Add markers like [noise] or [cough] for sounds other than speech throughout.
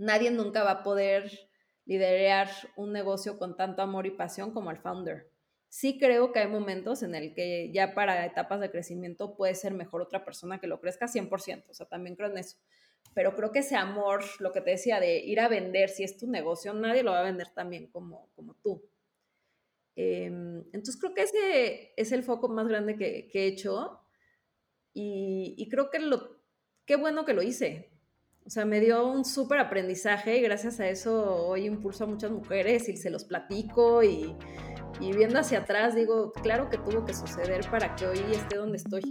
nadie nunca va a poder liderar un negocio con tanto amor y pasión como el founder. Sí creo que hay momentos en el que ya para etapas de crecimiento puede ser mejor otra persona que lo crezca 100%, o sea, también creo en eso. Pero creo que ese amor, lo que te decía de ir a vender, si es tu negocio, nadie lo va a vender tan bien como, como tú. Em, entonces creo que ese es el foco más grande que, he hecho y, y, creo que lo, qué bueno que lo hice, o sea, me dio un súper aprendizaje y gracias a eso hoy impulso a muchas mujeres y se los platico y, y viendo hacia atrás digo, claro que tuvo que suceder para que hoy esté donde estoy.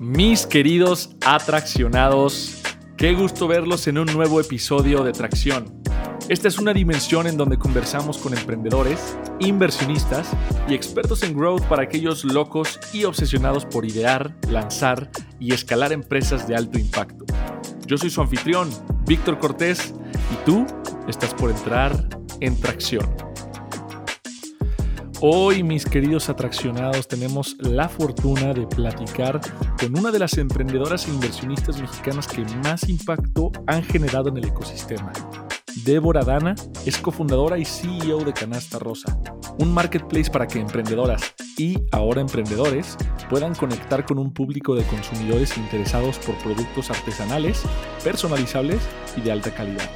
Mis queridos atraccionados, qué gusto verlos en un nuevo episodio de Tracción. Esta es una dimensión en donde conversamos con emprendedores, inversionistas y expertos en growth para aquellos locos y obsesionados por idear, lanzar y escalar empresas de alto impacto. Yo soy su anfitrión, Víctor Cortés, y tú estás por entrar en tracción. Hoy, mis queridos atraccionados, tenemos la fortuna de platicar con una de las emprendedoras e inversionistas mexicanas que más impacto han generado en el ecosistema. Débora Dana es cofundadora y CEO de Canasta Rosa, un marketplace para que emprendedoras y ahora emprendedores puedan conectar con un público de consumidores interesados por productos artesanales, personalizables y de alta calidad.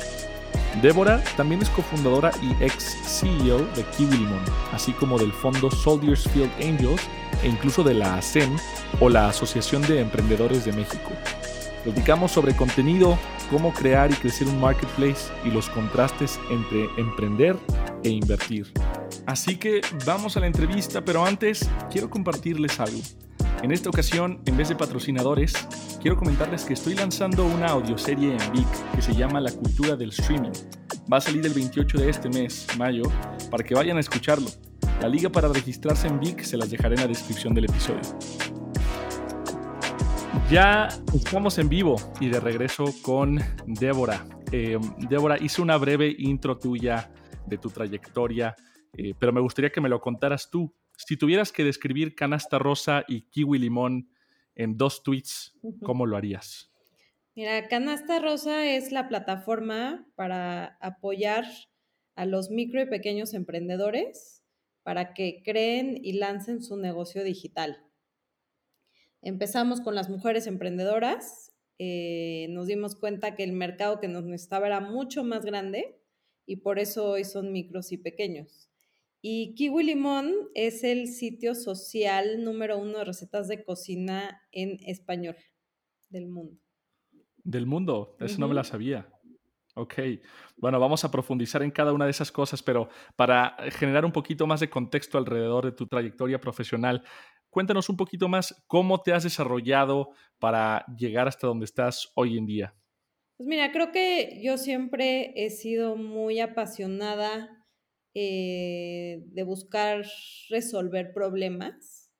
Débora también es cofundadora y ex CEO de Kiwi Limón, así como del fondo Soldiers Field Angels e incluso de la ASEM o la Asociación de Emprendedores de México. Platicamos sobre contenido, cómo crear y crecer un marketplace y los contrastes entre emprender e invertir. Así que vamos a la entrevista, pero antes quiero compartirles algo. En esta ocasión, en vez de patrocinadores, quiero comentarles que estoy lanzando una audioserie en Vic que se llama La cultura del streaming. Va a salir el 28 de este mes, mayo, para que vayan a escucharlo. La liga para registrarse en Vic se las dejaré en la descripción del episodio. Ya estamos en vivo y de regreso con Débora. Eh, Débora, hice una breve intro tuya de tu trayectoria, eh, pero me gustaría que me lo contaras tú. Si tuvieras que describir Canasta Rosa y Kiwi Limón en dos tweets, ¿cómo lo harías? Mira, Canasta Rosa es la plataforma para apoyar a los micro y pequeños emprendedores para que creen y lancen su negocio digital. Empezamos con las mujeres emprendedoras, eh, nos dimos cuenta que el mercado que nos necesitaba era mucho más grande y por eso hoy son micros y pequeños. Y Kiwi Limón es el sitio social número uno de recetas de cocina en español del mundo. Del mundo, eso no me la sabía. Ok, bueno, vamos a profundizar en cada una de esas cosas, pero para generar un poquito más de contexto alrededor de tu trayectoria profesional, Cuéntanos un poquito más cómo te has desarrollado para llegar hasta donde estás hoy en día. Pues mira, creo que yo siempre he sido muy apasionada eh, de buscar resolver problemas.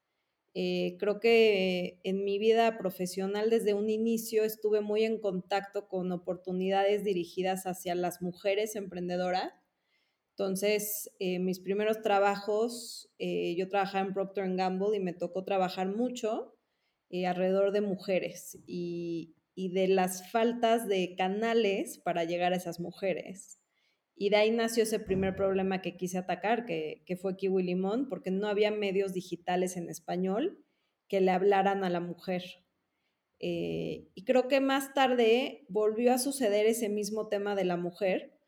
Eh, creo que en mi vida profesional desde un inicio estuve muy en contacto con oportunidades dirigidas hacia las mujeres emprendedoras entonces, eh, mis primeros trabajos, eh, yo trabajaba en Procter Gamble y me tocó trabajar mucho eh, alrededor de mujeres y, de las faltas de canales para llegar a esas mujeres. Y de ahí nació ese primer problema que quise atacar, que, que fue Kiwi Limón, porque no había medios digitales en español que le hablaran a la mujer. y creo que más tarde volvió a suceder ese mismo tema de la mujer,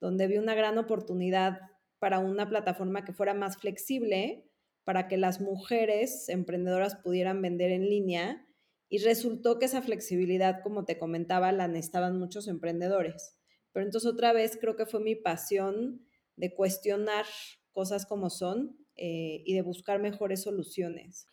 donde vi una gran oportunidad para una plataforma que fuera más flexible, para que las mujeres emprendedoras pudieran vender en línea y resultó que esa flexibilidad, como te comentaba, la necesitaban muchos emprendedores. Pero entonces otra vez creo que fue mi pasión de cuestionar cosas como son eh, y de buscar mejores soluciones.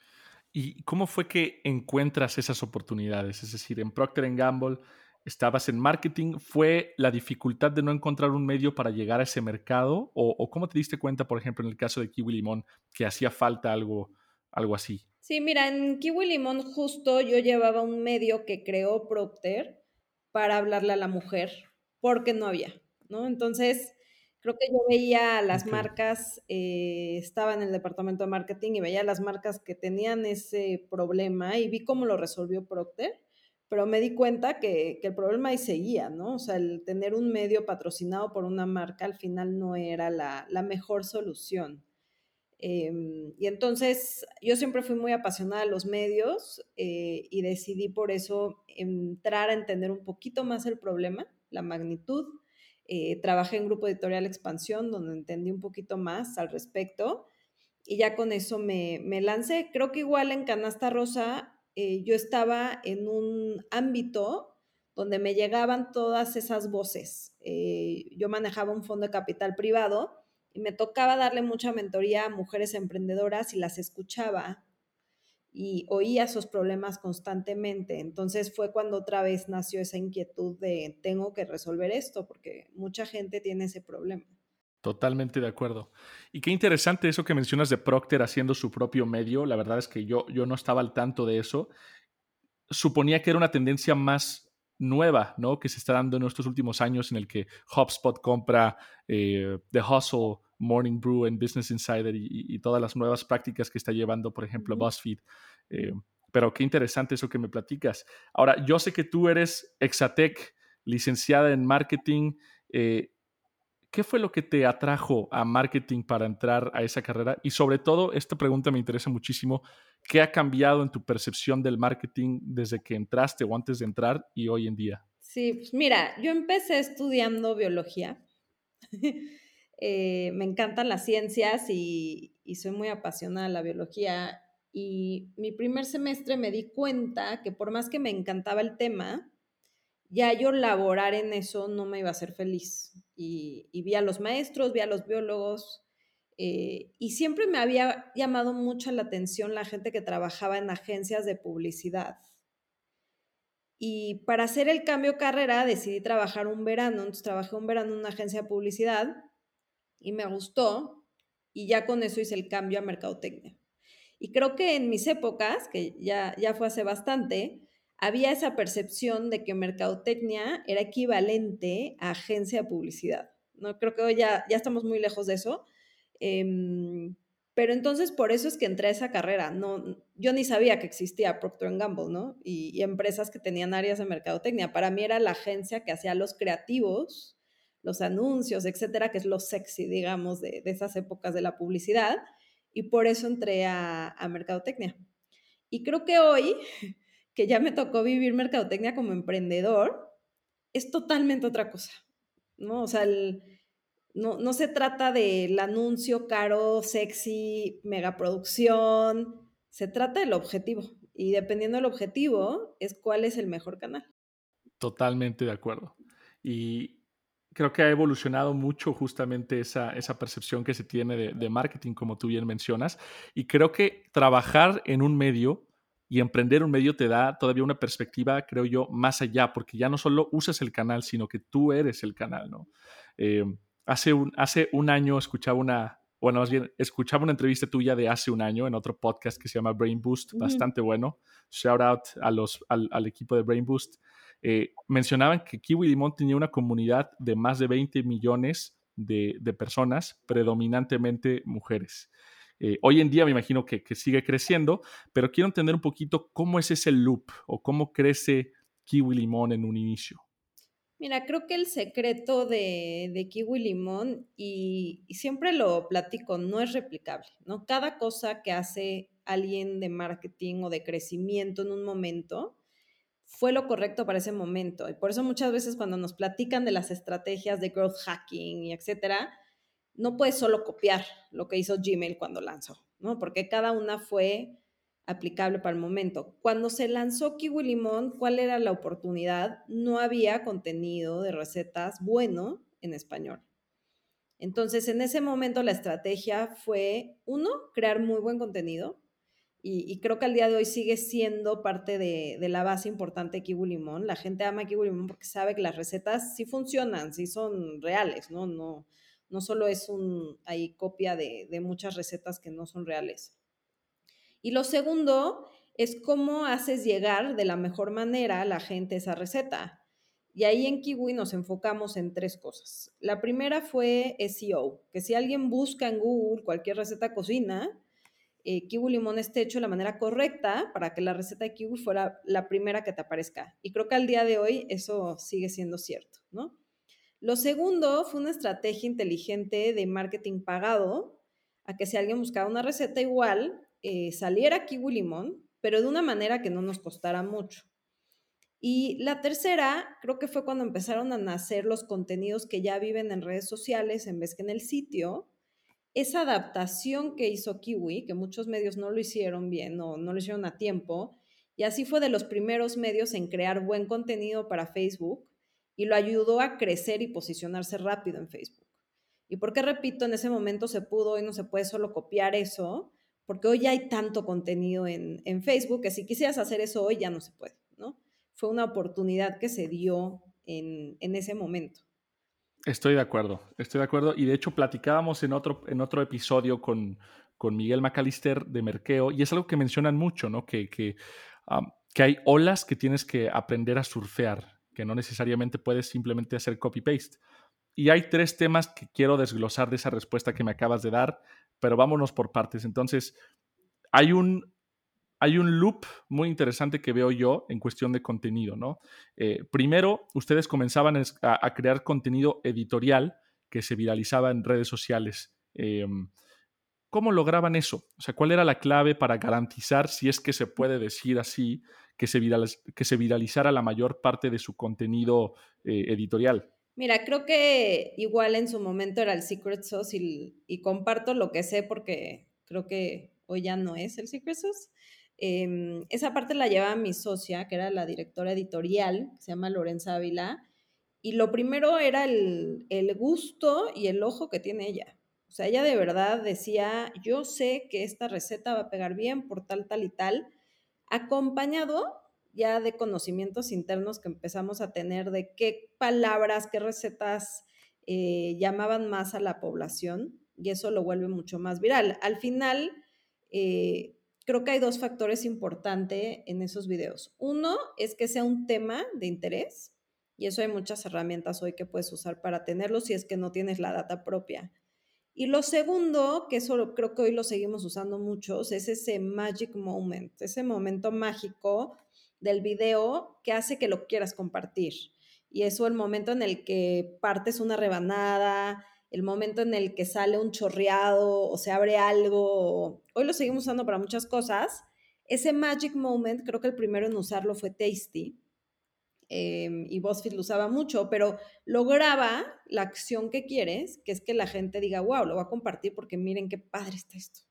¿Y cómo fue que encuentras esas oportunidades? Es decir, en Procter Gamble estabas en marketing, ¿fue la dificultad de no encontrar un medio para llegar a ese mercado? ¿O, cómo te diste cuenta, por ejemplo, en el caso de Kiwi Limón, que hacía falta algo, algo así? Sí, mira, en Kiwi Limón justo yo llevaba un medio que creó Procter para hablarle a la mujer, porque no había, ¿no? Entonces, creo que yo veía las marcas, eh, estaba en el departamento de marketing y veía las marcas que tenían ese problema y vi cómo lo resolvió Procter pero me di cuenta que, el problema ahí seguía, ¿no? O sea, el tener un medio patrocinado por una marca al final no era la, mejor solución. Em, y entonces yo siempre fui muy apasionada de los medios eh, y decidí por eso entrar a entender un poquito más el problema, la magnitud. Eh, trabajé en Grupo Editorial Expansión, donde entendí un poquito más al respecto y ya con eso me, me lancé. Creo que igual en Canasta Rosa eh, yo estaba en un ámbito donde me llegaban todas esas voces. Eh, yo manejaba un fondo de capital privado y me tocaba darle mucha mentoría a mujeres emprendedoras y las escuchaba y oía sus problemas constantemente. Entonces fue cuando otra vez nació esa inquietud de tengo que resolver esto porque mucha gente tiene ese problema. Totalmente de acuerdo. Y qué interesante eso que mencionas de Procter haciendo su propio medio. La verdad es que yo, yo no estaba al tanto de eso. Suponía que era una tendencia más nueva, ¿no? Que se está dando en estos últimos años en el que HubSpot compra eh, The Hustle, Morning Brew en Business Insider y, todas las nuevas prácticas que está llevando, por ejemplo, BuzzFeed. Eh, pero qué interesante eso que me platicas. Ahora, yo sé que tú eres Exatec, licenciada en marketing. Eh, ¿Qué fue lo que te atrajo a marketing para entrar a esa carrera? Y sobre todo, esta pregunta me interesa muchísimo, ¿qué ha cambiado en tu percepción del marketing desde que entraste o antes de entrar y hoy en día? Sí, pues mira, yo empecé estudiando biología. [laughs] Eh, me encantan las ciencias y, y soy muy apasionada de la biología. Y mi primer semestre me di cuenta que por más que me encantaba el tema, ya yo laborar en eso no me iba a hacer feliz. Y, vi a los maestros, vi a los biólogos, eh, y siempre me había llamado mucho la atención la gente que trabajaba en agencias de publicidad. Y para hacer el cambio carrera decidí trabajar un verano, entonces trabajé un verano en una agencia de publicidad y me gustó y ya con eso hice el cambio a mercadotecnia. Y creo que en mis épocas, que ya, ya fue hace bastante, había esa percepción de que mercadotecnia era equivalente a agencia de publicidad. ¿no? Creo que hoy ya, ya estamos muy lejos de eso. Em, pero entonces por eso es que entré a esa carrera. No, yo ni sabía que existía Procter Gamble, ¿no? Y, empresas que tenían áreas de mercadotecnia. Para mí era la agencia que hacía los creativos, los anuncios, etcétera, que es lo sexy, digamos, de, esas épocas de la publicidad. Y por eso entré a, a mercadotecnia. Y creo que hoy [laughs] que ya me tocó vivir mercadotecnia como emprendedor, es totalmente otra cosa, ¿no? O sea, no, no se trata del anuncio caro, sexy, megaproducción, se trata del objetivo. Y dependiendo del objetivo, es cuál es el mejor canal. Totalmente de acuerdo. Y creo que ha evolucionado mucho justamente esa, esa percepción que se tiene de, de, marketing, como tú bien mencionas. Y creo que trabajar en un medio y emprender un medio te da todavía una perspectiva, creo yo, más allá, porque ya no solo usas el canal, sino que tú eres el canal, ¿no? Eh, hace, un, hace un año escuchaba una, bueno, más bien, escuchaba una entrevista tuya de hace un año en otro podcast que se llama Brain Boost, bastante bueno. Shout out a los, al, equipo de Brain Boost. Eh, mencionaban que Kiwi Limón tenía una comunidad de más de 20 millones de, de personas, predominantemente mujeres. Eh, hoy en día me imagino que, sigue creciendo, pero quiero entender un poquito cómo es ese loop o cómo crece Kiwi Limón en un inicio. Mira, creo que el secreto de, Kiwi Limón, y, siempre lo platico, no es replicable, ¿no? Cada cosa que hace alguien de marketing o de crecimiento en un momento fue lo correcto para ese momento. Y por eso muchas veces cuando nos platican de las estrategias de growth hacking y etcétera, no puedes solo copiar lo que hizo Gmail cuando lanzó, ¿no? Porque cada una fue aplicable para el momento. Cuando se lanzó Kiwi Limón, ¿cuál era la oportunidad? No había contenido de recetas bueno en español. Entonces, en ese momento la estrategia fue, uno, crear muy buen contenido. Y, creo que al día de hoy sigue siendo parte de, la base importante de Kiwi Limón. La gente ama Kiwi Limón porque sabe que las recetas sí funcionan, sí son reales, ¿no? No, no solo es un, ahí copia de, muchas recetas que no son reales. Y lo segundo es cómo haces llegar de la mejor manera a la gente esa receta. Y ahí en Kiwi nos enfocamos en tres cosas. La primera fue SEO, que si alguien busca en Google cualquier receta cocina, eh, kiwi limón esté hecho de la manera correcta para que la receta de kiwi fuera la primera que te aparezca. Y creo que al día de hoy eso sigue siendo cierto, ¿no? Lo segundo fue una estrategia inteligente de marketing pagado, a que si alguien buscaba una receta igual, eh, saliera kiwi limón, pero de una manera que no nos costara mucho. Y la tercera, creo que fue cuando empezaron a nacer los contenidos que ya viven en redes sociales en vez que en el sitio. Esa adaptación que hizo Kiwi, que muchos medios no lo hicieron bien o no lo hicieron a tiempo, y así fue de los primeros medios en crear buen contenido para Facebook y lo ayudó a crecer y posicionarse rápido en Facebook. ¿Y por qué repito? En ese momento se pudo y no se puede solo copiar eso, porque hoy ya hay tanto contenido en, en Facebook que si quisieras hacer eso hoy ya no se puede, ¿no? fue una oportunidad que se dio en, ese momento. Estoy de acuerdo, estoy de acuerdo. Y de hecho platicábamos en otro, en otro episodio con, con Miguel McAllister de Merkeo, y es algo que mencionan mucho, ¿no? Que, que, que hay olas que tienes que aprender a surfear, que no necesariamente puedes simplemente hacer copy-paste. Y hay tres temas que quiero desglosar de esa respuesta que me acabas de dar, pero vámonos por partes. Entonces, hay un, hay un loop muy interesante que veo yo en cuestión de contenido, ¿no? Eh, primero, ustedes comenzaban a, crear contenido editorial que se viralizaba en redes sociales. Em, ¿Cómo lograban eso? O sea, ¿cuál era la clave para garantizar, si es que se puede decir así, que se, que viralizara la mayor parte de su contenido eh, editorial? Mira, creo que igual en su momento era el Secret Sauce y comparto lo que sé porque creo que hoy ya no es el Secret Sauce. Em, esa parte la llevaba mi socia, que era la directora editorial, se llama Lorenza Ávila, y lo primero era el, el gusto y el ojo que tiene ella. O sea, ella de verdad decía, yo sé que esta receta va a pegar bien por tal, tal y tal, acompañado ya de conocimientos internos que empezamos a tener de qué palabras, qué recetas eh, llamaban más a la población y eso lo vuelve mucho más viral. Al final, eh, creo que hay dos factores importantes en esos videos. Uno es que sea un tema de interés y eso hay muchas herramientas hoy que puedes usar para tenerlo si es que no tienes la data propia. Y lo segundo, que eso creo que hoy lo seguimos usando muchos, es ese magic moment, ese momento mágico del video que hace que lo quieras compartir. Y eso el momento en el que partes una rebanada, el momento en el que sale un chorreado o se abre algo, hoy lo seguimos usando para muchas cosas. Ese magic moment, creo que el primero en usarlo fue Tasty. Em, y BuzzFeed lo usaba mucho, pero lograba la acción que quieres, que es que la gente diga, wow, lo voy a compartir porque miren qué padre está esto.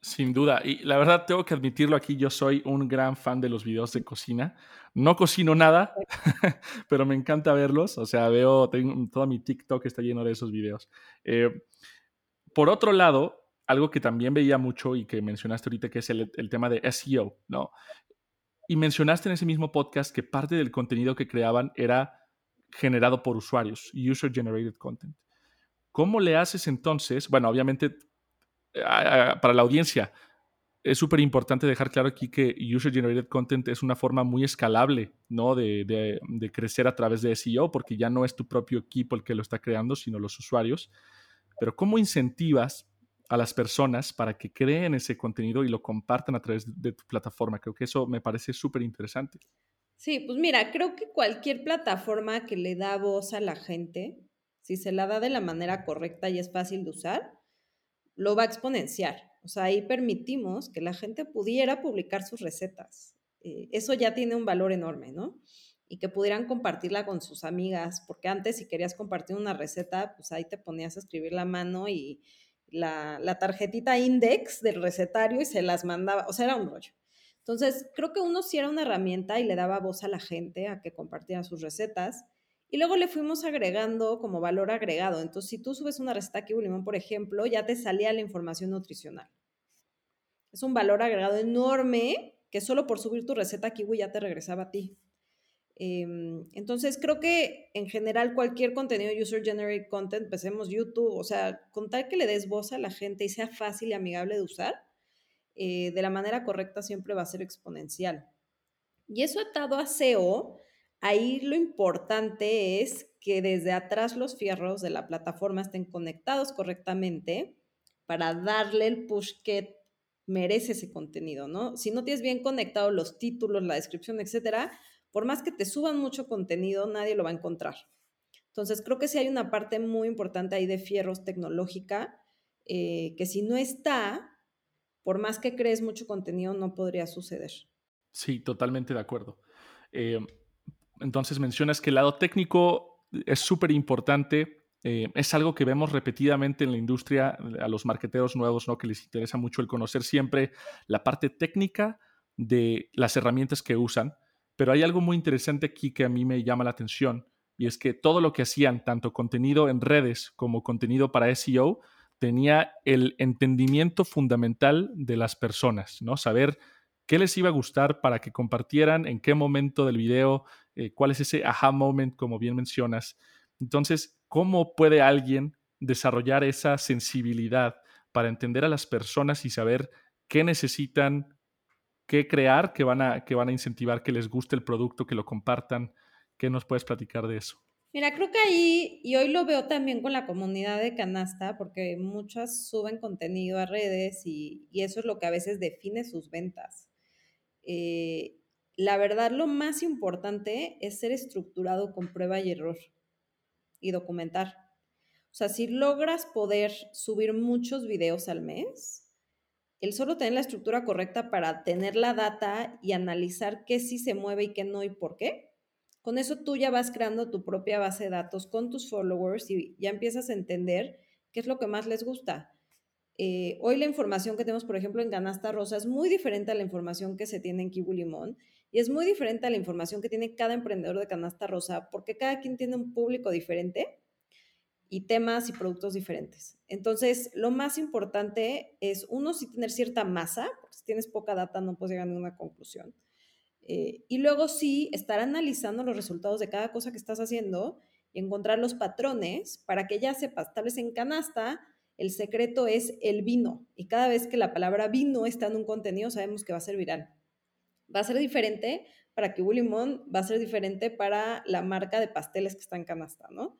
Sin duda. Y la verdad, tengo que admitirlo aquí, yo soy un gran fan de los videos de cocina. No cocino nada, [laughs] pero me encanta verlos. O sea, veo, tengo, todo mi TikTok está lleno de esos videos. Eh, por otro lado, algo que también veía mucho y que mencionaste ahorita, que es el, el tema de SEO, ¿no? Y mencionaste en ese mismo podcast que parte del contenido que creaban era generado por usuarios, user generated content. ¿Cómo le haces entonces? Bueno, obviamente para la audiencia, es súper importante dejar claro aquí que User Generated Content es una forma muy escalable ¿no? De, crecer a través de SEO, porque ya no es tu propio equipo el que lo está creando, sino los usuarios. Pero ¿cómo incentivas a las personas para que creen ese contenido y lo compartan a través de tu plataforma? Creo que eso me parece súper interesante. Sí, pues mira, creo que cualquier plataforma que le da voz a la gente, si se la da de la manera correcta y es fácil de usar, lo va a exponenciar. O sea, ahí permitimos que la gente pudiera publicar sus recetas. Eh, eso ya tiene un valor enorme, ¿no? Y que pudieran compartirla con sus amigas, porque antes si querías compartir una receta, pues ahí te ponías a escribir la mano y la, tarjetita index del recetario y se las mandaba, o sea, era un rollo. Entonces, creo que uno sí era una herramienta y le daba voz a la gente a que compartiera sus recetas. Y luego le fuimos agregando como valor agregado. Entonces, si tú subes una receta kiwi limón, por ejemplo, ya te salía la información nutricional. Es un valor agregado enorme que solo por subir tu receta kiwi ya te regresaba a ti. Em, entonces, creo que en general cualquier contenido user generated content, empecemos YouTube, o sea, contar que le des voz a la gente y sea fácil y amigable de usar, eh, de la manera correcta siempre va a ser exponencial. Y eso atado a SEO, Ahí lo importante es que desde atrás los fierros de la plataforma estén conectados correctamente para darle el push que merece ese contenido, ¿no? Si no tienes bien conectado los títulos, la descripción, etcétera, por más que te suban mucho contenido, nadie lo va a encontrar. Entonces, creo que sí hay una parte muy importante ahí de fierros tecnológica, eh, que si no está, por más que crees mucho contenido, no podría suceder. Sí, totalmente de acuerdo. Eh, entonces mencionas que el lado técnico es súper importante. Eh, es algo que vemos repetidamente en la industria a los marqueteros nuevos, ¿no? Que les interesa mucho el conocer siempre la parte técnica de las herramientas que usan. Pero hay algo muy interesante aquí que a mí me llama la atención y es que todo lo que hacían, tanto contenido en redes como contenido para SEO, tenía el entendimiento fundamental de las personas, ¿no? Saber qué les iba a gustar para que compartieran, en qué momento del video, eh, cuál es ese aha moment, como bien mencionas. Entonces, ¿cómo puede alguien desarrollar esa sensibilidad para entender a las personas y saber qué necesitan, qué crear, que van a, que van a incentivar que les guste el producto, que lo compartan? ¿Qué nos puedes platicar de eso? Mira, creo que ahí, y hoy lo veo también con la comunidad de Canasta, porque muchas suben contenido a redes y, eso es lo que a veces define sus ventas. Eh, la verdad, lo más importante es ser estructurado con prueba y error y documentar. O sea, si logras poder subir muchos videos al mes, el solo tener la estructura correcta para tener la data y analizar qué sí se mueve y qué no y por qué, con eso tú ya vas creando tu propia base de datos con tus followers y ya empiezas a entender qué es lo que más les gusta. Eh, hoy la información que tenemos, por ejemplo, en Ganasta Rosa es muy diferente a la información que se tiene en Kibu Limón y es muy diferente a la información que tiene cada emprendedor de Canasta Rosa porque cada quien tiene un público diferente y temas y productos diferentes. Entonces, lo más importante es, uno, si tener cierta masa, porque si tienes poca data no puedes llegar a ninguna conclusión. Eh, y luego sí, estar analizando los resultados de cada cosa que estás haciendo y encontrar los patrones para que ya sepas, tal vez en canasta, el secreto es el vino. Y cada vez que la palabra vino está en un contenido, sabemos que va a ser viral. Va a ser diferente para que Limón, va a ser diferente para la marca de pasteles que está en canasta, ¿no?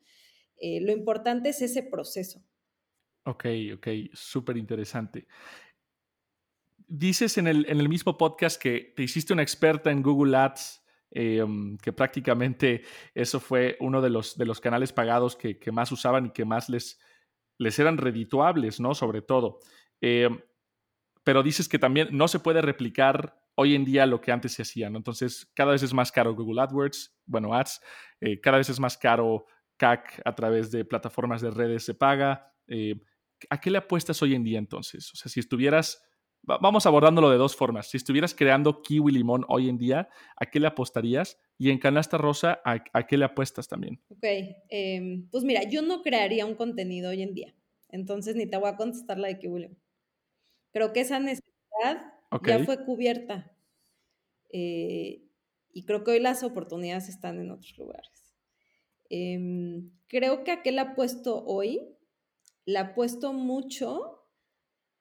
Eh, lo importante es ese proceso. Ok, ok, súper interesante dices en el, en el, mismo podcast que te hiciste una experta en Google Ads, em, que prácticamente eso fue uno de los, de los canales pagados que, más usaban y que más les, les eran redituables, ¿no? Sobre todo. Em, pero dices que también no se puede replicar hoy en día lo que antes se hacía, ¿no? Entonces, cada vez es más caro Google AdWords, bueno, Ads, eh, cada vez es más caro CAC a través de plataformas de redes se paga. Eh, ¿A qué le apuestas hoy en día entonces? O sea, si estuvieras vamos abordándolo de dos formas. Si estuvieras creando kiwi limón hoy en día, ¿a qué le apostarías? Y en canasta rosa, ¿a, qué le apuestas también? Ok, em, pues mira, yo no crearía un contenido hoy en día. Entonces ni te voy a contestar la de kiwi limón. Creo que esa necesidad ya fue cubierta. Eh, y creo que hoy las oportunidades están en otros lugares. Em, creo que a qué le apuesto hoy, le apuesto mucho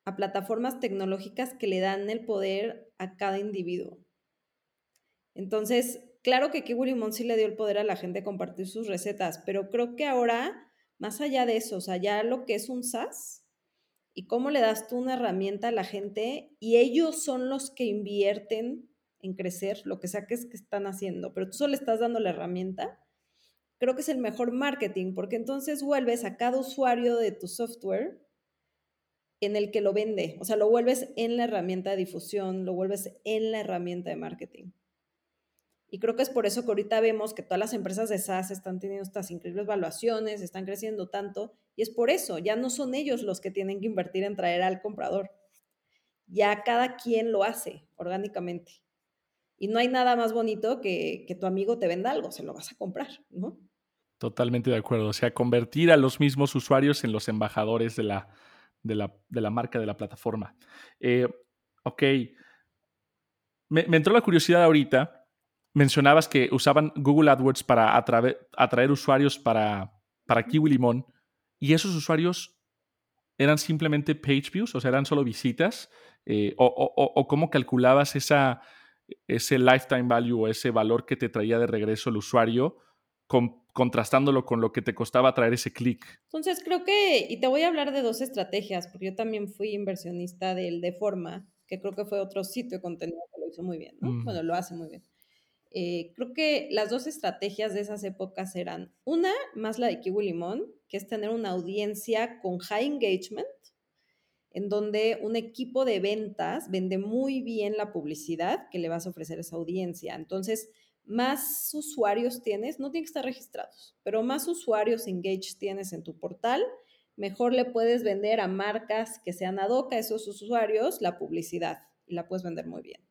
a plataformas tecnológicas que le dan el poder a cada individuo. Entonces, claro que Kiwi Limón sí le dio el poder a la gente a compartir sus recetas, pero creo que ahora, más allá de eso, o sea, ya lo que es un SaaS y cómo le das tú una herramienta a la gente y ellos son los que invierten en crecer, lo que sea que es que están haciendo, pero tú solo estás dando la herramienta, creo que es el mejor marketing, porque entonces vuelves a cada usuario de tu software en el que lo vende. O sea, lo vuelves en la herramienta de difusión, lo vuelves en la herramienta de marketing. Y creo que es por eso que ahorita vemos que todas las empresas de SaaS están teniendo estas increíbles valuaciones, están creciendo tanto, y es por eso, ya no son ellos los que tienen que invertir en traer al comprador. Ya cada quien lo hace orgánicamente. Y no hay nada más bonito que que tu amigo te venda algo, se lo vas a comprar, ¿no? Totalmente de acuerdo. O sea, convertir a los mismos usuarios en los embajadores de la, de la, marca, de la plataforma. Eh, ok. Me, entró la curiosidad ahorita. Mencionabas que usaban Google AdWords para atraer, usuarios para, para Kiwi Limón y esos usuarios eran simplemente page views, o sea, eran solo visitas, eh, o, cómo calculabas esa, ese lifetime value o ese valor que te traía de regreso el usuario con, contrastándolo con lo que te costaba traer ese clic. Entonces creo que, y te voy a hablar de dos estrategias, porque yo también fui inversionista del de forma. que creo que fue otro sitio de contenido que lo hizo muy bien, ¿no? Bueno, lo hace muy bien. Eh, creo que las dos estrategias de esas épocas eran, una, más la de Kiwi Limón, que es tener una audiencia con high engagement, en donde un equipo de ventas vende muy bien la publicidad que le vas a ofrecer a esa audiencia. Entonces, más usuarios tienes, no tienen que estar registrados, pero más usuarios engaged tienes en tu portal, mejor le puedes vender a marcas que sean ad hoc a esos usuarios la publicidad y la puedes vender muy bien.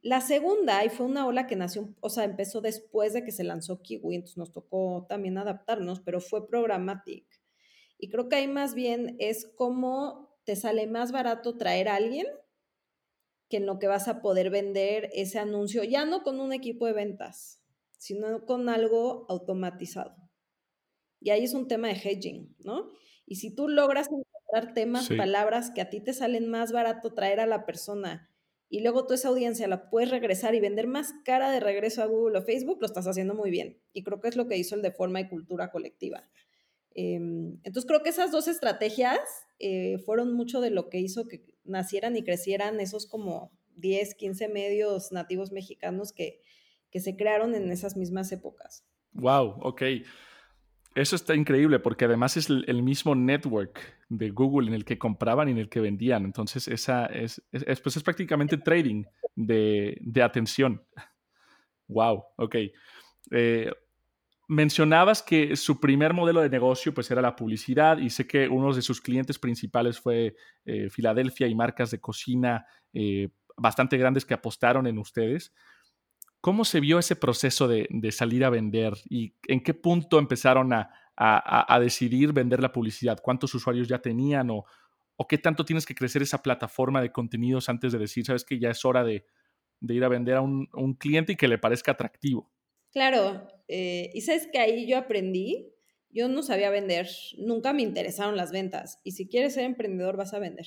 La segunda, y fue una ola que nació, o sea, empezó después de que se lanzó Kiwi, entonces nos tocó también adaptarnos, pero fue Programmatic. Y creo que ahí más bien es cómo te sale más barato traer a alguien que en lo que vas a poder vender ese anuncio, ya no con un equipo de ventas, sino con algo automatizado. Y ahí es un tema de hedging, ¿no? Y si tú logras encontrar temas, palabras que a ti te salen más barato traer a la persona y luego tú esa audiencia la puedes regresar y vender más cara de regreso a Google o Facebook, lo estás haciendo muy bien. Y creo que es lo que hizo el de forma y cultura colectiva. Em, entonces creo que esas dos estrategias eh, fueron mucho de lo que hizo que nacieran y crecieran esos como 10, 15 medios nativos mexicanos que, que se crearon en esas mismas épocas. Wow, ok. Eso está increíble porque además es el, mismo network de Google en el que compraban y en el que vendían. Entonces, esa es, es, pues es prácticamente trading de, de, atención. Wow, ok. Eh, mencionabas que su primer modelo de negocio pues era la publicidad y sé que uno de sus clientes principales fue eh, Filadelfia y marcas de cocina eh, bastante grandes que apostaron en ustedes. ¿Cómo se vio ese proceso de, salir a vender y en qué punto empezaron a, decidir vender la publicidad? ¿Cuántos usuarios ya tenían o, qué tanto tienes que crecer esa plataforma de contenidos antes de decir, sabes que ya es hora de, ir a vender a un, cliente y que le parezca atractivo? Claro, eh, y sabes que ahí yo aprendí, yo no sabía vender, nunca me interesaron las ventas y si quieres ser emprendedor vas a vender,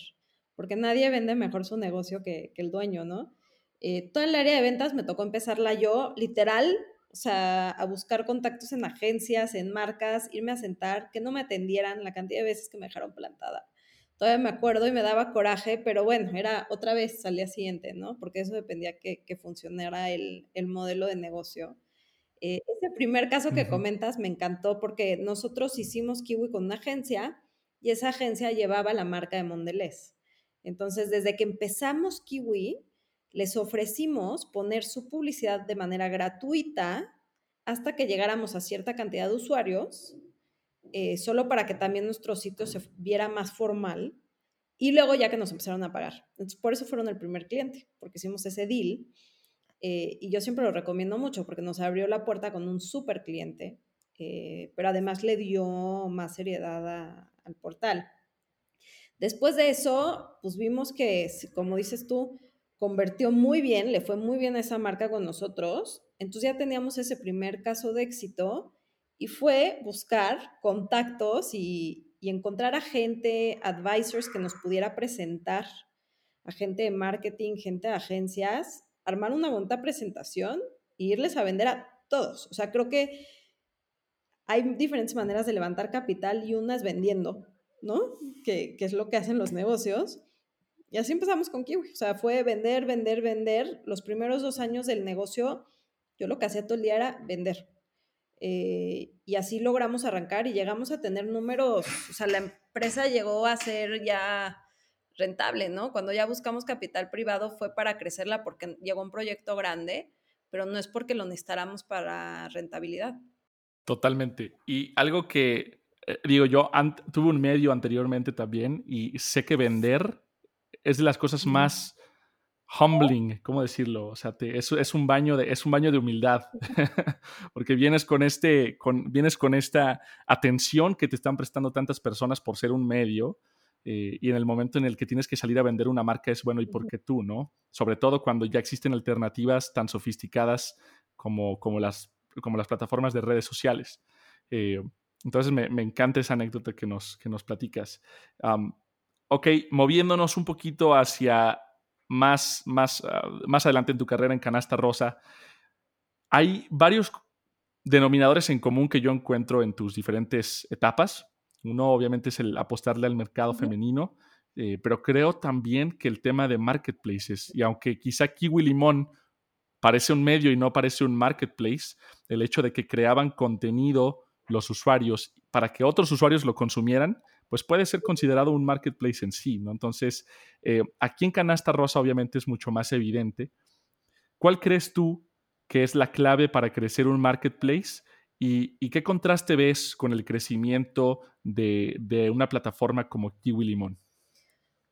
porque nadie vende mejor su negocio que, el dueño, ¿no? Eh, toda el área de ventas me tocó empezarla yo, literal, o sea, a buscar contactos en agencias, en marcas, irme a sentar, que no me atendieran, la cantidad de veces que me dejaron plantada. Todavía me acuerdo y me daba coraje, pero bueno, era otra vez al día siguiente, ¿no? Porque eso dependía que, que funcionara el, modelo de negocio. Eh, ese primer caso que comentas me encantó porque nosotros hicimos Kiwi con una agencia y esa agencia llevaba la marca de Mondelez. Entonces, desde que empezamos Kiwi, les ofrecimos poner su publicidad de manera gratuita hasta que llegáramos a cierta cantidad de usuarios, eh, solo para que también nuestro sitio se viera más formal y luego ya que nos empezaron a pagar. Entonces, por eso fueron el primer cliente, porque hicimos ese deal eh, y yo siempre lo recomiendo mucho porque nos abrió la puerta con un súper cliente, eh, pero además le dio más seriedad al portal. Después de eso, pues vimos que, como dices tú, convirtió muy bien, le fue muy bien a esa marca con nosotros. Entonces ya teníamos ese primer caso de éxito y fue buscar contactos y, encontrar a gente, advisors que nos pudiera presentar, a gente de marketing, gente de agencias, armar una bonita presentación e irles a vender a todos. O sea, creo que hay diferentes maneras de levantar capital y una es vendiendo, ¿no? Que, que es lo que hacen los negocios. Y así empezamos con Kiwi. O sea, fue vender, vender, vender. Los primeros dos años del negocio, yo lo que hacía todo el día era vender. Eh, y así logramos arrancar y llegamos a tener números, o sea, la empresa llegó a ser ya rentable, ¿no? Cuando ya buscamos capital privado fue para crecerla porque llegó un proyecto grande, pero no es porque lo necesitáramos para rentabilidad. Totalmente. Y algo que, eh, digo, yo tuve un medio anteriormente también y sé que vender es de las cosas más humbling, ¿cómo decirlo? O sea, es, es, un baño de, es un baño de humildad, [laughs] porque vienes con, este, con, vienes con esta atención que te están prestando tantas personas por ser un medio, eh, y en el momento en el que tienes que salir a vender una marca es bueno, ¿y por qué tú, no? Sobre todo cuando ya existen alternativas tan sofisticadas como, como, las, como las plataformas de redes sociales. Eh, entonces me, me, encanta esa anécdota que nos, que nos platicas ok, moviéndonos un poquito hacia más, más, ah, más adelante en tu carrera en Canasta Rosa, hay varios denominadores en común que yo encuentro en tus diferentes etapas. Uno obviamente es el apostarle al mercado femenino. eh, pero creo también que el tema de marketplaces, y aunque quizá Kiwi Limón parece un medio y no parece un marketplace, el hecho de que creaban contenido los usuarios para que otros usuarios lo consumieran, pues puede ser considerado un marketplace en sí, ¿no? Entonces, eh, aquí en Canasta Rosa obviamente es mucho más evidente. ¿Cuál crees tú que es la clave para crecer un marketplace? ¿Y, qué contraste ves con el crecimiento de, de una plataforma como Kiwi Limón?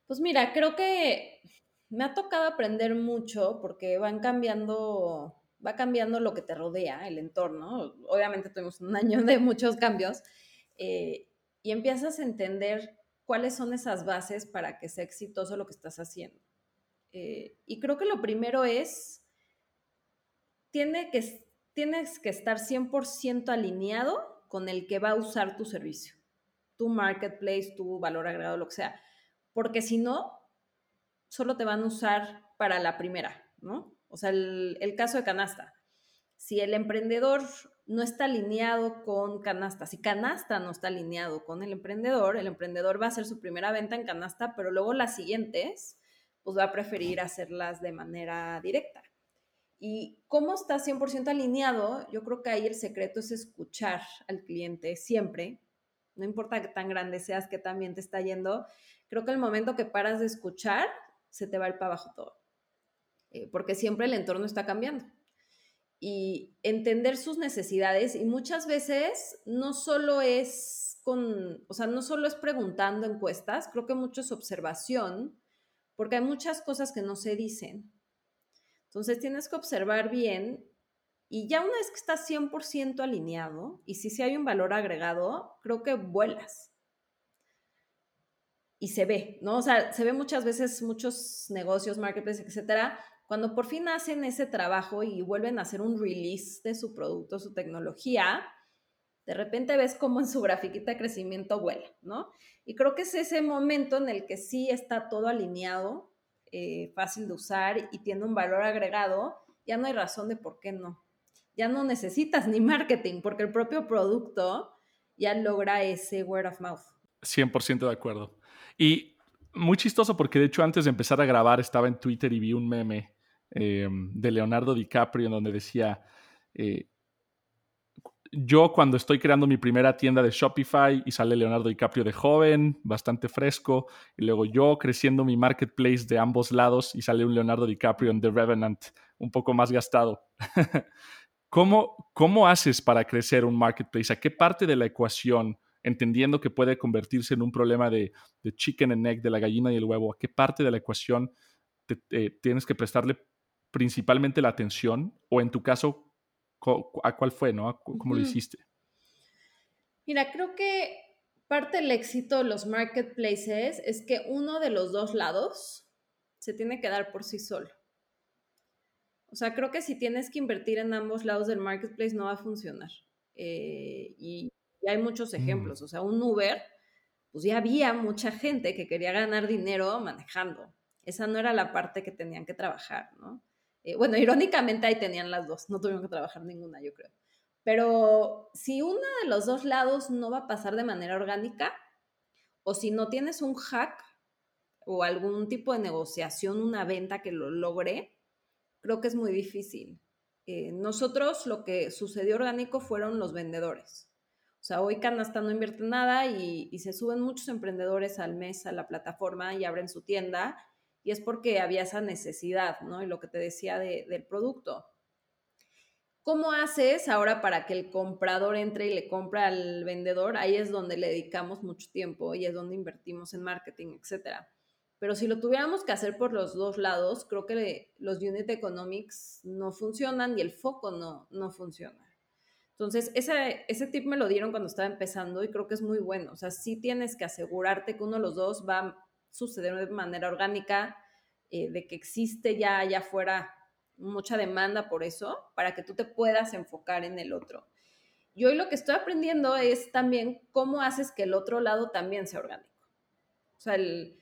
Pues mira, creo que me ha tocado aprender mucho porque van cambiando, va cambiando lo que te rodea, el entorno. Obviamente tuvimos un año de muchos cambios eh, y empiezas a entender cuáles son esas bases para que sea exitoso lo que estás haciendo. Eh, y creo que lo primero es, tiene que, tienes que estar 100% alineado con el que va a usar tu servicio, tu marketplace, tu valor agregado, lo que sea porque si no, solo te van a usar para la primera, ¿no? O sea, el, caso de canasta. Si el emprendedor no está alineado con canasta, si canasta no está alineado con el emprendedor, el emprendedor va a hacer su primera venta en canasta, pero luego las siguientes, pues va a preferir hacerlas de manera directa. Y cómo está 100% alineado, yo creo que ahí el secreto es escuchar al cliente siempre, no importa que tan grande seas, que también te está yendo, creo que el momento que paras de escuchar, se te va el para abajo todo. Eh, porque siempre el entorno está cambiando. Y entender sus necesidades, y muchas veces no solo es con, o sea, no solo es preguntando encuestas, creo que mucho es observación, porque hay muchas cosas que no se dicen. Entonces tienes que observar bien y ya una vez que estás 100% alineado y si sí hay un valor agregado, creo que vuelas y se ve, ¿no? O sea, se ve muchas veces muchos negocios, marketplaces, etcétera, cuando por fin hacen ese trabajo y vuelven a hacer un release de su producto, su tecnología, de repente ves cómo en su grafiquita de crecimiento vuela, ¿no? Y creo que es ese momento en el que sí está todo alineado, eh, fácil de usar y tiene un valor agregado, ya no hay razón de por qué no. Ya no necesitas ni [laughs] marketing, porque el propio producto ya logra ese word of mouth. 100% de acuerdo. Y muy chistoso porque de hecho antes de empezar a grabar estaba en Twitter y vi un meme em, de Leonardo DiCaprio en donde decía, eh, yo cuando estoy creando mi primera tienda de Shopify y sale Leonardo DiCaprio de joven, bastante fresco, y luego yo creciendo mi marketplace de ambos lados y sale un Leonardo DiCaprio en The Revenant, un poco más gastado. [laughs] ¿Cómo, ¿Cómo haces para crecer un marketplace? ¿A qué parte de la ecuación entendiendo que puede convertirse en un problema de, chicken and egg, de la gallina y el huevo, ¿a qué parte de la ecuación tienes que prestarle principalmente la atención? O en tu caso, ¿a cuál fue, no? ¿Cómo lo hiciste? Mira, creo que parte del éxito de los marketplaces es que uno de los dos lados se tiene que dar por sí solo. O sea, creo que si tienes que invertir en ambos lados del marketplace no va a funcionar. Eh, y hay muchos mm. ejemplos. O sea, un Uber, pues ya había mucha gente que quería ganar dinero manejando. Esa no era la parte que tenían que trabajar, ¿no? Eh, bueno, irónicamente ahí tenían las dos, no tuvieron que trabajar ninguna, yo creo. Pero si uno de los dos lados no va a pasar de manera orgánica, o si no tienes un hack o algún tipo de negociación, una venta que lo logre, creo que es muy difícil. Eh, nosotros lo que sucedió orgánico fueron los vendedores. O sea, hoy Canasta no invierte nada y, se suben muchos emprendedores al mes a la plataforma y abren su tienda y es porque había esa necesidad, ¿no? Y lo que te decía del producto. ¿Cómo haces ahora para que el comprador entre y le compre al vendedor? Ahí es donde le dedicamos mucho tiempo y es donde invertimos en marketing, etcétera. Pero si lo tuviéramos que hacer por los dos lados, creo que los unit economics no funcionan y el foco no, no funciona. Entonces, ese, ese tip me lo dieron cuando estaba empezando y creo que es muy bueno. O sea, sí tienes que asegurarte que uno de los dos va a suceder de manera orgánica, eh, de que existe ya allá afuera mucha demanda por eso, para que tú te puedas enfocar en el otro. Y hoy lo que estoy aprendiendo es también cómo haces que el otro lado también sea orgánico. O sea, el,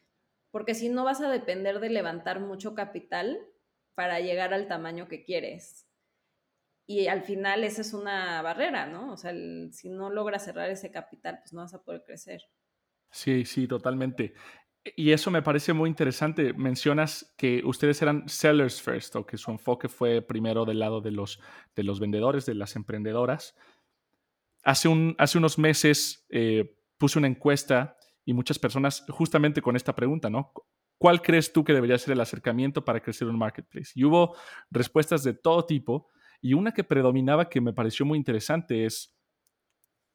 porque si no vas a depender de levantar mucho capital para llegar al tamaño que quieres y al final esa es una barrera, ¿no? O sea, si no logras cerrar ese capital, pues no vas a poder crecer. Sí, sí, totalmente. Y eso me parece muy interesante. Mencionas que ustedes eran sellers first o que su enfoque fue primero del lado de los, de los vendedores, de las emprendedoras. Hace, un, hace unos meses eh, puse una encuesta y muchas personas justamente con esta pregunta, ¿no? ¿Cuál crees tú que debería ser el acercamiento para crecer un marketplace? Y hubo respuestas de todo tipo y una que predominaba que me pareció muy interesante es,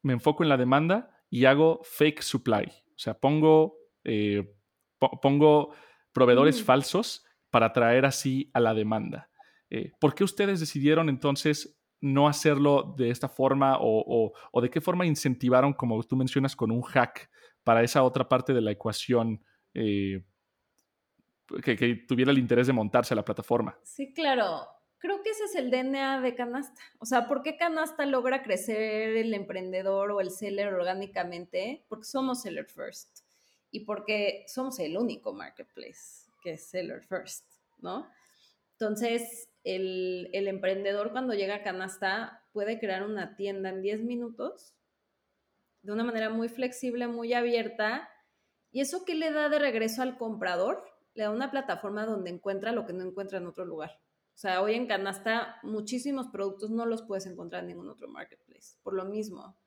me enfoco en la demanda y hago fake supply. O sea, pongo eh, pongo proveedores falsos para atraer así a la demanda. Eh, ¿Por qué ustedes decidieron entonces no hacerlo de esta forma o, de qué forma incentivaron, como tú mencionas, con un hack para esa otra parte de la ecuación eh, que, que, tuviera el interés de montarse a la plataforma? Sí, claro. Creo que ese es el DNA de Canasta. O sea, ¿por qué Canasta logra crecer el emprendedor o el seller orgánicamente? Porque somos seller first y porque somos el único marketplace que es seller first, ¿no? Entonces, el, el, emprendedor cuando llega a Canasta puede crear una tienda en 10 minutos de una manera muy flexible, muy abierta. ¿Y eso qué le da de regreso al comprador? Le da una plataforma donde encuentra lo que no encuentra en otro lugar. O sea, hoy en Canasta muchísimos productos no los puedes encontrar en ningún otro marketplace, por lo mismo.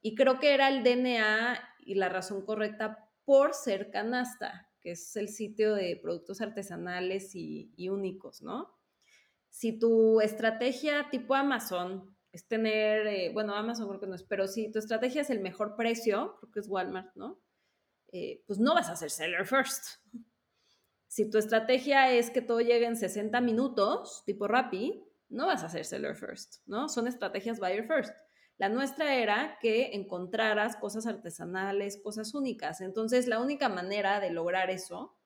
Y creo que era el DNA y la razón correcta por ser canasta, que es el sitio de productos artesanales y, únicos, ¿no? Si tu estrategia tipo Amazon es tener, eh, bueno, Amazon creo que no es, pero si tu estrategia es el mejor precio, creo que es Walmart, ¿no? Eh, pues no vas a ser seller first. Si tu estrategia es que todo llegue en 60 minutos, tipo Rappi, no vas a ser seller first, ¿no? Son estrategias buyer first. La nuestra era que encontraras cosas artesanales, cosas únicas. Entonces, la única manera de lograr eso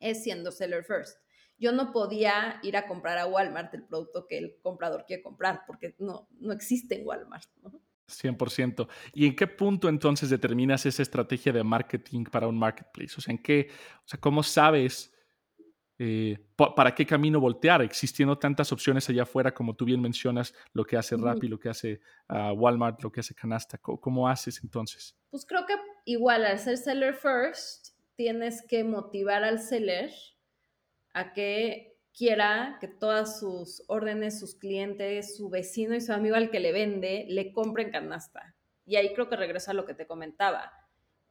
es siendo seller first. Yo no podía ir a comprar a Walmart el producto que el comprador quiere comprar porque no, no existe en Walmart. 100%. ¿Y en qué punto entonces determinas esa estrategia de marketing para un marketplace? O sea, ¿en qué, o sea, cómo sabes eh, ¿para qué camino voltear? Existiendo tantas opciones allá afuera, como tú bien mencionas, lo que hace Rappi, lo que hace ah, Walmart, lo que hace Canasta. ¿Cómo, haces entonces? Pues creo que igual al ser seller first, tienes que motivar al seller a que quiera que todas sus órdenes, sus clientes, su vecino y su amigo al que le vende, le compren canasta. Y ahí creo que regresa a lo que te comentaba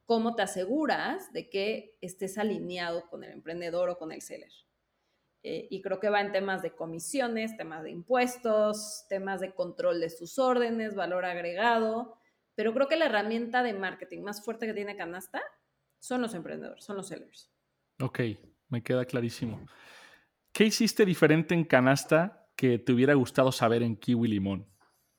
cómo te aseguras de que estés alineado con el emprendedor o con el seller. Eh, y creo que va en temas de comisiones, temas de impuestos, temas de control de sus órdenes, valor agregado, pero creo que la herramienta de marketing más fuerte que tiene Canasta son los emprendedores, son los sellers. Ok, me queda clarísimo. ¿Qué hiciste diferente en Canasta que te hubiera gustado saber en Kiwi Limón?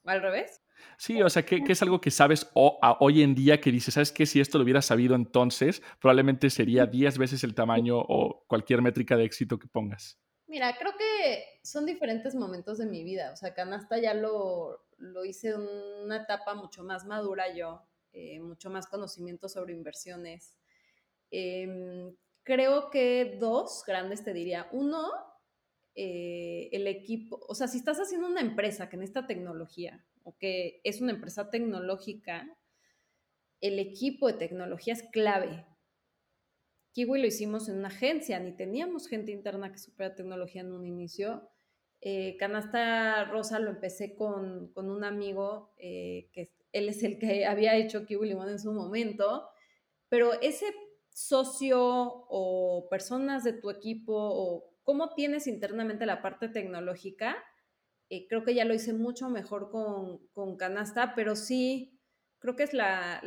¿Al revés? Sí, o sea, ¿qué, es algo que sabes hoy en día que dices, ¿sabes qué? Si esto lo hubiera sabido entonces, probablemente sería 10 veces el tamaño o cualquier métrica de éxito que pongas. Mira, creo que son diferentes momentos de mi vida. O sea, Canasta ya lo, lo hice en una etapa mucho más madura yo, eh, mucho más conocimiento sobre inversiones. Em, creo que dos grandes te diría. Uno, eh, el equipo, o sea, si estás haciendo una empresa que necesita tecnología o que es una empresa tecnológica, el equipo de tecnología es clave. Kiwi lo hicimos en una agencia, ni teníamos gente interna que supiera tecnología en un inicio. Eh, Canasta Rosa lo empecé con, un amigo, eh, que él es el que había hecho Kiwi Limón en su momento, pero ese socio o personas de tu equipo o cómo tienes internamente la parte tecnológica. Eh, creo que ya lo hice mucho mejor con, Canasta, pero sí, creo que es la,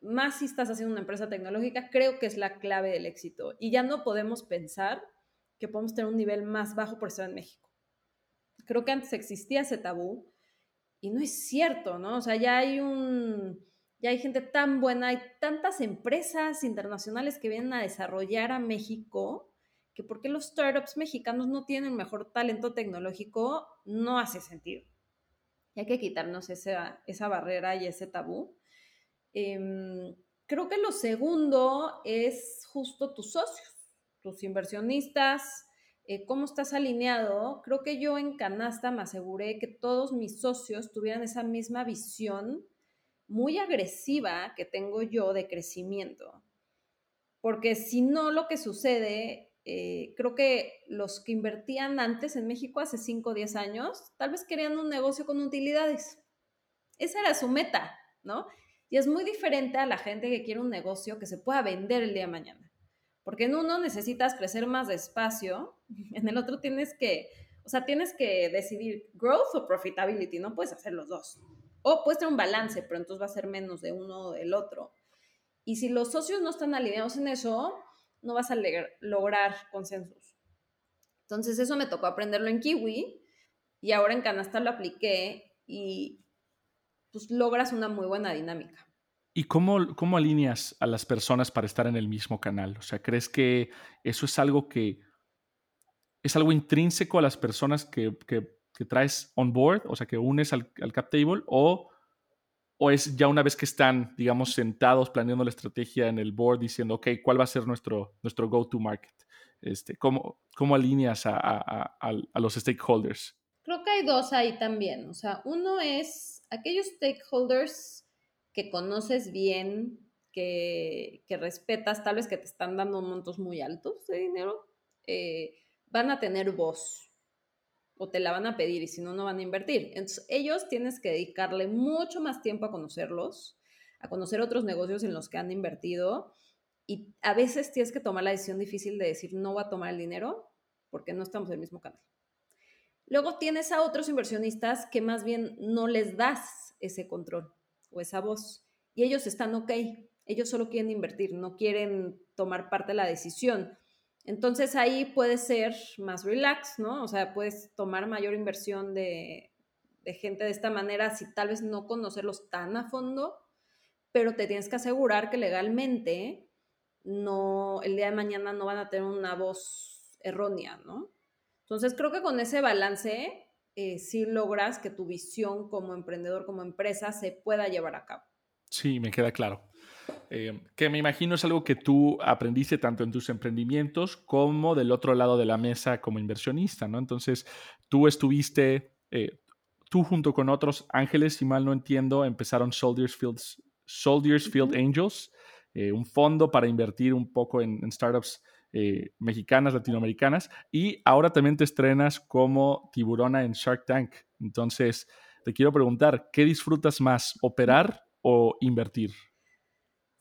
más si estás haciendo una empresa tecnológica, creo que es la clave del éxito. Y ya no podemos pensar que podemos tener un nivel más bajo por estar en México. Creo que antes existía ese tabú y no es cierto, ¿no? O sea, ya hay un, ya hay gente tan buena, hay tantas empresas internacionales que vienen a desarrollar a México que por qué los startups mexicanos no tienen mejor talento tecnológico no hace sentido. Y hay que quitarnos esa, esa barrera y ese tabú. Em, creo que lo segundo es justo tus socios, tus inversionistas, eh, cómo estás alineado. Creo que yo en Canasta me aseguré que todos mis socios tuvieran esa misma visión muy agresiva que tengo yo de crecimiento. porque si no, lo que sucede, eh, creo que los que invertían antes en México hace 5 o 10 años, tal vez querían un negocio con utilidades. Esa era su meta, ¿no? Y es muy diferente a la gente que quiere un negocio que se pueda vender el día de mañana. Porque en uno necesitas crecer más despacio, [laughs] en el otro tienes que, o sea, tienes que decidir growth o profitability, no puedes hacer los dos. O puedes tener un balance, pero entonces va a ser menos de uno o del otro. Y si los socios no están alineados en eso, no vas a lograr consensos. Entonces eso me tocó aprenderlo en Kiwi y ahora en Canasta lo apliqué y pues logras una muy buena dinámica. ¿Y cómo, cómo alineas a las personas para estar en el mismo canal? O sea, ¿crees que eso es algo que es algo intrínseco a las personas que, que, traes on board, o sea, que unes al, al cap table, o o es ya una vez que están, digamos, sentados planeando la estrategia en el board, diciendo, ok, ¿cuál va a ser nuestro, nuestro go-to-market? Este, ¿cómo, ¿Cómo alineas a, los stakeholders? Creo que hay dos ahí también. O sea, uno es aquellos stakeholders que conoces bien, que, que respetas, tal vez que te están dando montos muy altos de dinero, eh, van a tener voz te la van a pedir y si no, no van a invertir. Entonces, ellos tienes que dedicarle mucho más tiempo a conocerlos, a conocer otros negocios en los que han invertido y a veces tienes que tomar la decisión difícil de decir, no voy a tomar el dinero porque no estamos en el mismo canal. Luego tienes a otros inversionistas que más bien no les das ese control o esa voz y ellos están ok, ellos solo quieren invertir, no quieren tomar parte de la decisión. Entonces ahí puede ser más relax, ¿no? O sea, puedes tomar mayor inversión de, gente de esta manera si tal vez no conocerlos tan a fondo, pero te tienes que asegurar que legalmente no, el día de mañana no van a tener una voz errónea, ¿no? Entonces creo que con ese balance eh, sí logras que tu visión como emprendedor, como empresa, se pueda llevar a cabo. Sí, me queda claro. Eh, que me imagino es algo que tú aprendiste tanto en tus emprendimientos como del otro lado de la mesa como inversionista, ¿no? Entonces, tú estuviste, eh, tú junto con otros ángeles, si mal no entiendo, empezaron Soldiers Field, Soldiers Field Angels, eh, un fondo para invertir un poco en, startups mexicanas, latinoamericanas, y ahora también te estrenas como tiburona en Shark Tank. Entonces, te quiero preguntar, ¿qué disfrutas más, operar o invertir?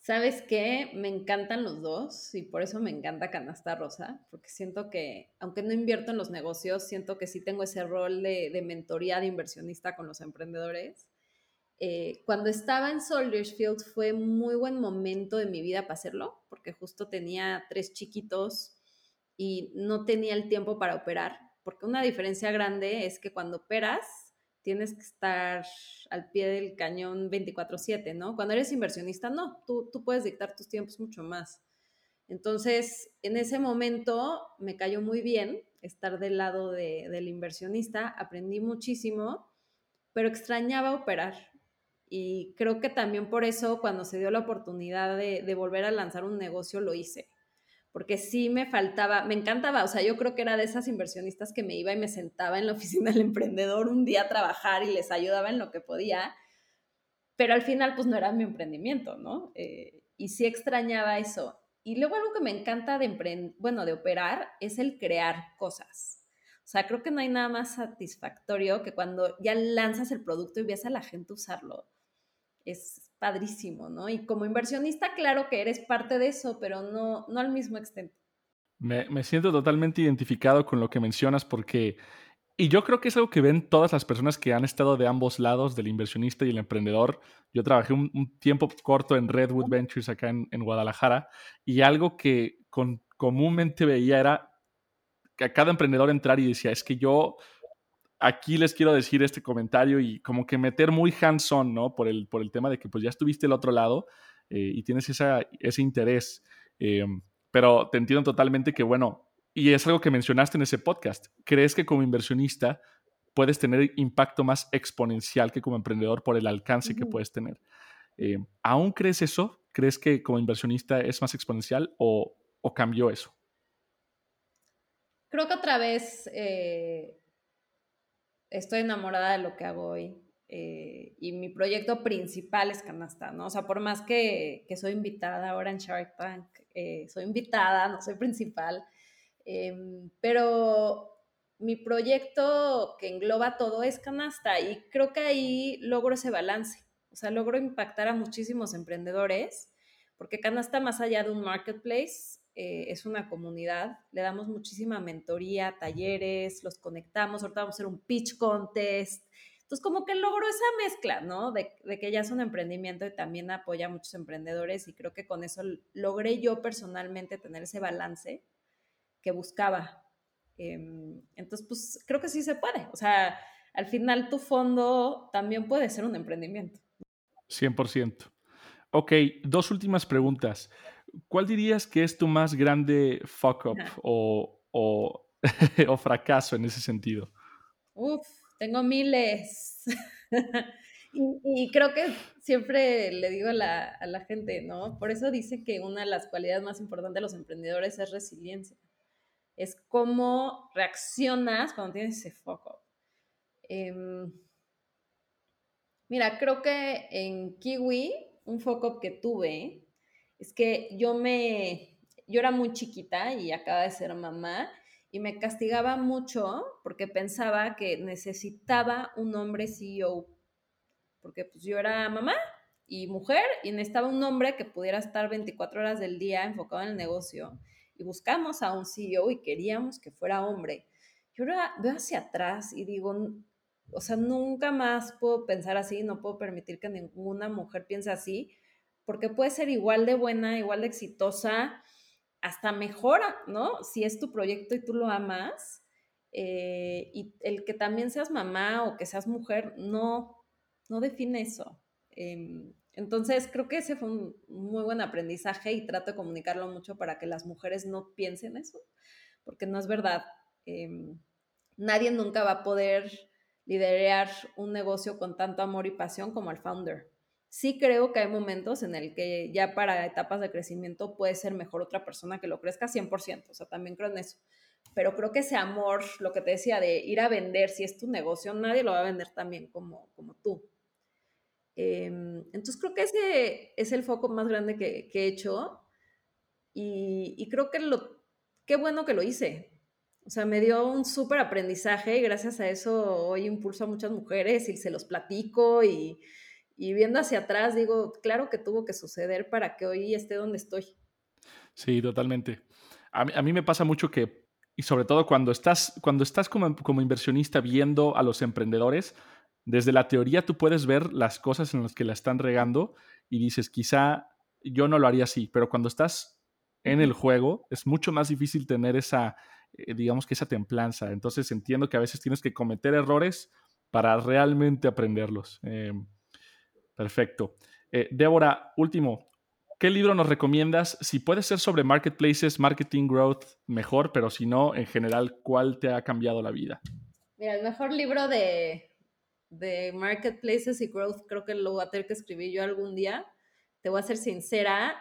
¿Sabes qué? Me encantan los dos y por eso me encanta Canasta Rosa, porque siento que, aunque no invierto en los negocios, siento que sí tengo ese rol de, mentoría de inversionista con los emprendedores. Eh, cuando estaba en Soldiers Field fue muy buen momento de mi vida para hacerlo, porque justo tenía tres chiquitos y no tenía el tiempo para operar, porque una diferencia grande es que cuando operas, tienes que estar al pie del cañón 24/7, ¿no? Cuando eres inversionista, no, tú, tú puedes dictar tus tiempos mucho más. Entonces, en ese momento me cayó muy bien estar del lado del inversionista, aprendí muchísimo, pero extrañaba operar. Y creo que también por eso, cuando se dio la oportunidad de, de volver a lanzar un negocio, lo hice porque sí me faltaba, me encantaba, o sea, yo creo que era de esas inversionistas que me iba y me sentaba en la [laughs] oficina del emprendedor un día a trabajar y les ayudaba en lo que podía, pero al final pues no era mi emprendimiento, ¿no? Eh, y sí extrañaba eso. Y luego algo que me encanta de bueno, de operar es el crear cosas. O sea, creo que no hay nada más satisfactorio que cuando ya lanzas el producto y ves a la gente usarlo. Es padrísimo, ¿no? Y como inversionista, claro que eres parte de eso, pero no, no al mismo extent. Me, me, siento totalmente identificado con lo que mencionas porque, y yo creo que es algo que ven todas las personas que han estado de ambos lados, del inversionista y el emprendedor. Yo trabajé un, tiempo corto en Redwood Ventures acá en, en Guadalajara y algo que con, comúnmente veía era que a cada emprendedor entrar y decía, es que yo aquí les quiero decir este comentario y como que meter muy hands-on, ¿no? Por el, por el tema de que pues ya estuviste al otro lado eh, y tienes ese interés. Eh, pero te entiendo totalmente que, bueno, y es algo que mencionaste en ese podcast, ¿crees que como inversionista puedes tener impacto más exponencial que como emprendedor por el alcance que puedes tener? Eh, ¿Aún crees eso? ¿Crees que como inversionista es más exponencial o, o cambió eso? Creo que otra vez estoy enamorada de lo que hago hoy. eh, y mi proyecto principal es Canasta, ¿no? O sea, por más que, que soy invitada ahora en Shark Tank, eh, soy invitada, no soy principal, em, pero mi proyecto que engloba todo es Canasta y creo que ahí logro ese balance, o sea, logro impactar a muchísimos emprendedores, porque Canasta, más allá de un marketplace, eh, es una comunidad, le damos muchísima mentoría, talleres, los conectamos, ahorita vamos a hacer un pitch contest, entonces, como que logro esa mezcla, ¿no? De, que ya es un emprendimiento y también apoya a muchos emprendedores y creo que con eso logré yo personalmente tener ese balance que buscaba. Em, entonces, pues creo que sí se puede. O sea, al final tu fondo también puede ser un emprendimiento. 100%. Ok, dos últimas preguntas. ¿Cuál dirías que es tu más grande fuck up o, [laughs] o fracaso en ese sentido? Uf, tengo miles. [laughs] y, creo que siempre le digo a la, gente, ¿no? Por eso dice que una de las cualidades más importantes de los emprendedores es resiliencia. Es cómo reaccionas cuando tienes ese foco. Em, mira, creo que en Kiwi, un foco que tuve es que yo me, yo era muy chiquita y acaba de ser mamá y me castigaba mucho porque pensaba que necesitaba un hombre CEO, porque pues yo era mamá y mujer y necesitaba un hombre que pudiera estar 24 horas del día enfocado en el negocio y buscamos a un CEO y queríamos que fuera hombre. Yo ahora veo hacia atrás y digo, o sea, nunca más puedo pensar así, no puedo permitir que ninguna mujer piense así, porque puede ser igual de buena, igual de exitosa, hasta mejora, ¿no? Si es tu proyecto y tú lo amas, eh, y el que también seas mamá o que seas mujer, no, no define eso. Em, entonces, creo que ese fue un muy buen aprendizaje y trato de comunicarlo mucho para que las mujeres no piensen eso, porque no es verdad. Em, nadie nunca va a poder liderar un negocio con tanto amor y pasión como el founder sí creo que hay momentos en el que ya para etapas de crecimiento puede ser mejor otra persona que lo crezca 100%, o sea, también creo en eso. Pero creo que ese amor, lo que te decía de ir a vender, si es tu negocio, nadie lo va a vender también como, como tú. Em, entonces creo que ese es el foco más grande que, he hecho y, y, creo que lo, qué bueno que lo hice. O sea, me dio un súper aprendizaje y gracias a eso hoy impulso a muchas mujeres y se los platico y, y viendo hacia atrás, digo, claro que tuvo que suceder para que hoy esté donde estoy. Sí, totalmente. A mí, me pasa mucho que, y sobre todo cuando estás, cuando estás como, como inversionista viendo a los emprendedores, desde la teoría tú puedes ver las cosas en las que la están regando y dices, quizá yo no lo haría así, pero cuando estás en el juego es mucho más difícil tener esa, eh, digamos que esa templanza. Entonces entiendo que a veces tienes que cometer errores para realmente aprenderlos. Em, Perfecto. Eh, Débora, último, ¿qué libro nos recomiendas? Si puede ser sobre marketplaces, marketing, growth, mejor, pero si no, en general, ¿cuál te ha cambiado la vida? Mira, el mejor libro de, de marketplaces y growth creo que lo voy a tener que escribir yo algún día. Te voy a ser sincera,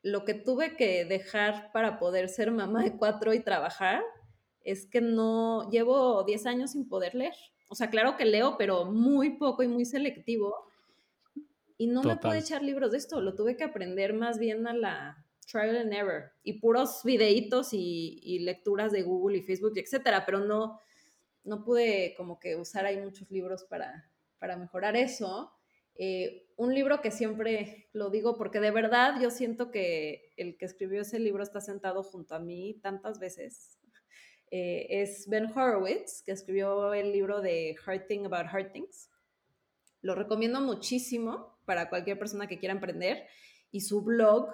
lo que tuve que dejar para poder ser mamá de cuatro y trabajar es que no llevo 10 años sin poder leer. O sea, claro que leo, pero muy poco y muy selectivo. Y no me pude echar libros de esto, lo tuve que aprender más bien a la trial and error y puros videitos y, lecturas de Google y Facebook, etcétera, pero no, no pude como que usar ahí muchos libros para, para mejorar eso. Eh, un libro que siempre lo digo porque de verdad yo siento que el que escribió ese libro está sentado junto a mí tantas veces. [laughs] Eh, es Ben Horowitz, que escribió el libro de Hard Thing About Hard Things. Lo recomiendo muchísimo para cualquier persona que quiera emprender. Y su blog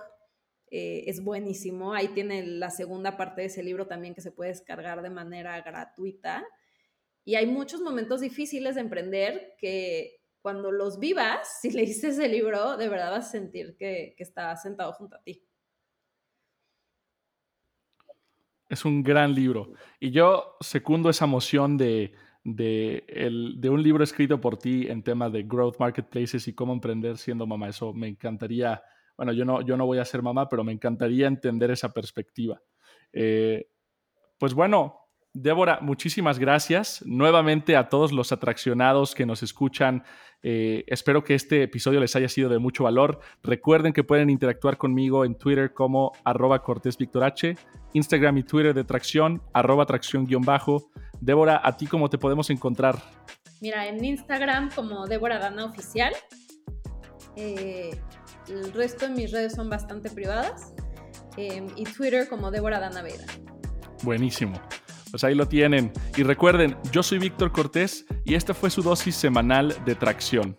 eh, es buenísimo. Ahí tiene la segunda parte de ese libro también que se puede descargar de manera gratuita. Y hay muchos momentos difíciles de emprender que cuando los vivas, [laughs] si leíste ese libro, de verdad vas a sentir que, que está sentado junto a ti. Es un gran libro. Y yo secundo esa emoción de de, el, de un libro escrito por ti en temas de growth marketplaces y cómo emprender siendo mamá. Eso me encantaría, bueno, yo no, yo no voy a ser mamá, pero me encantaría entender esa perspectiva. Eh, pues bueno, Débora, muchísimas gracias. Nuevamente a todos los atraccionados que nos escuchan. Eh, espero que este episodio les haya sido de mucho valor. Recuerden que pueden interactuar conmigo en Twitter como arroba Cortés H, Instagram y Twitter de Tracción, arroba Tracción-bajo. Débora, ¿a ti cómo te podemos encontrar? Mira, en Instagram como Débora Dana Oficial. Eh, el resto de mis redes son bastante privadas. Eh, y Twitter como Débora Dana Veda. Buenísimo. Pues ahí lo tienen. Y recuerden, yo soy Víctor Cortés y esta fue su dosis semanal de tracción.